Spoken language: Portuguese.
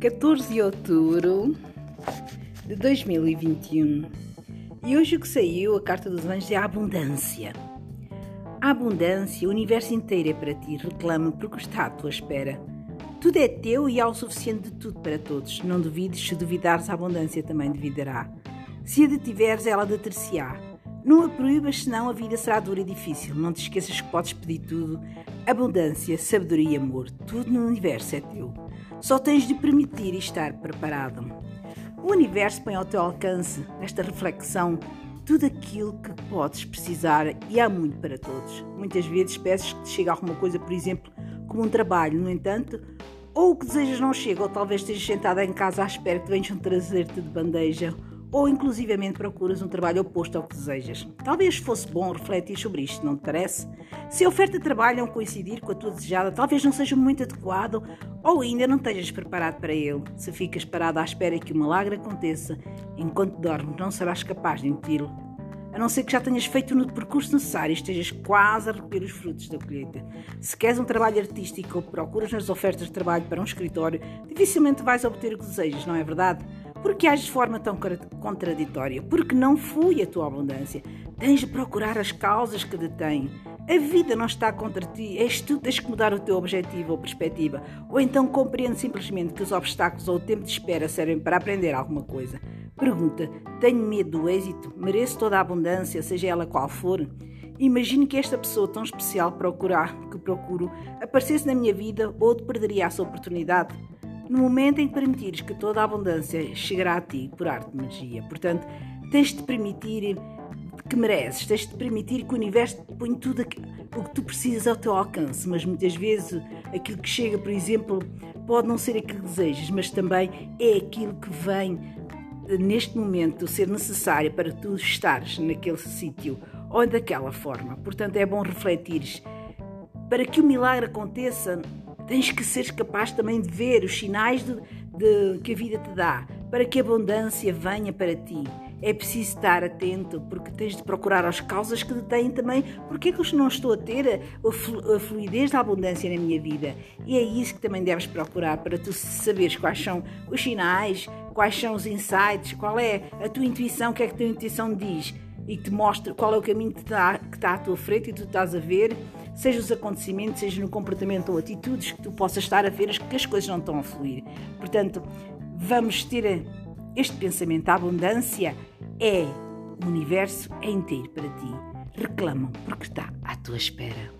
14 de outubro de 2021 e hoje o que saiu a carta dos anjos é a abundância. A abundância, o universo inteiro é para ti, reclama porque está à tua espera. Tudo é teu e há o suficiente de tudo para todos. Não duvides, se duvidares, a abundância também duvidará. Se a detiveres, ela deter-se-á. Não a proíbas, senão a vida será dura e difícil. Não te esqueças que podes pedir tudo: abundância, sabedoria e amor. Tudo no universo é teu. Só tens de permitir e estar preparado. O universo põe ao teu alcance, esta reflexão, tudo aquilo que podes precisar e há muito para todos. Muitas vezes peças que te chegue alguma coisa, por exemplo, como um trabalho, no entanto, ou o que desejas não chega, ou talvez estejas sentada em casa à espera que venham trazer-te de bandeja ou inclusivamente procuras um trabalho oposto ao que desejas. Talvez fosse bom refletir sobre isto, não te parece? Se a oferta de trabalho não coincidir com a tua desejada, talvez não seja o momento adequado ou ainda não estejas preparado para ele. Se ficas parado à espera que o milagre aconteça enquanto dormes, não serás capaz de impedi-lo. A não ser que já tenhas feito no percurso necessário e estejas quase a recolher os frutos da colheita. Se queres um trabalho artístico ou procuras nas ofertas de trabalho para um escritório, dificilmente vais obter o que desejas, não é verdade? Porque ages de forma tão contraditória? Porque não fui a tua abundância. Tens de procurar as causas que detêm. A vida não está contra ti, és tu que tens que mudar o teu objetivo ou perspectiva. Ou então compreende simplesmente que os obstáculos ou o tempo de espera servem para aprender alguma coisa. Pergunta: tenho medo do êxito? Mereço toda a abundância, seja ela qual for? Imagine que esta pessoa tão especial procurar, que procuro aparecesse na minha vida ou te perderia essa oportunidade no momento em que permitires que toda a abundância chegará a ti por arte de magia. Portanto, tens de permitir que mereces, tens de permitir que o universo te ponha tudo o que tu precisas ao teu alcance, mas muitas vezes aquilo que chega, por exemplo, pode não ser aquilo que desejas, mas também é aquilo que vem neste momento ser necessário para tu estares naquele sítio ou daquela forma. Portanto, é bom refletires. Para que o milagre aconteça, Tens que ser capaz também de ver os sinais de, de, que a vida te dá para que a abundância venha para ti. É preciso estar atento porque tens de procurar as causas que detêm também porque é que eu não estou a ter a fluidez da abundância na minha vida. E é isso que também deves procurar para tu saberes quais são os sinais, quais são os insights, qual é a tua intuição, o que é que a tua intuição diz e que te mostra qual é o caminho que está, que está à tua frente e tu estás a ver seja os acontecimentos, seja no comportamento ou atitudes que tu possas estar a ver que as coisas não estão a fluir. Portanto, vamos ter este pensamento. A abundância é o universo é inteiro para ti. Reclamam porque está à tua espera.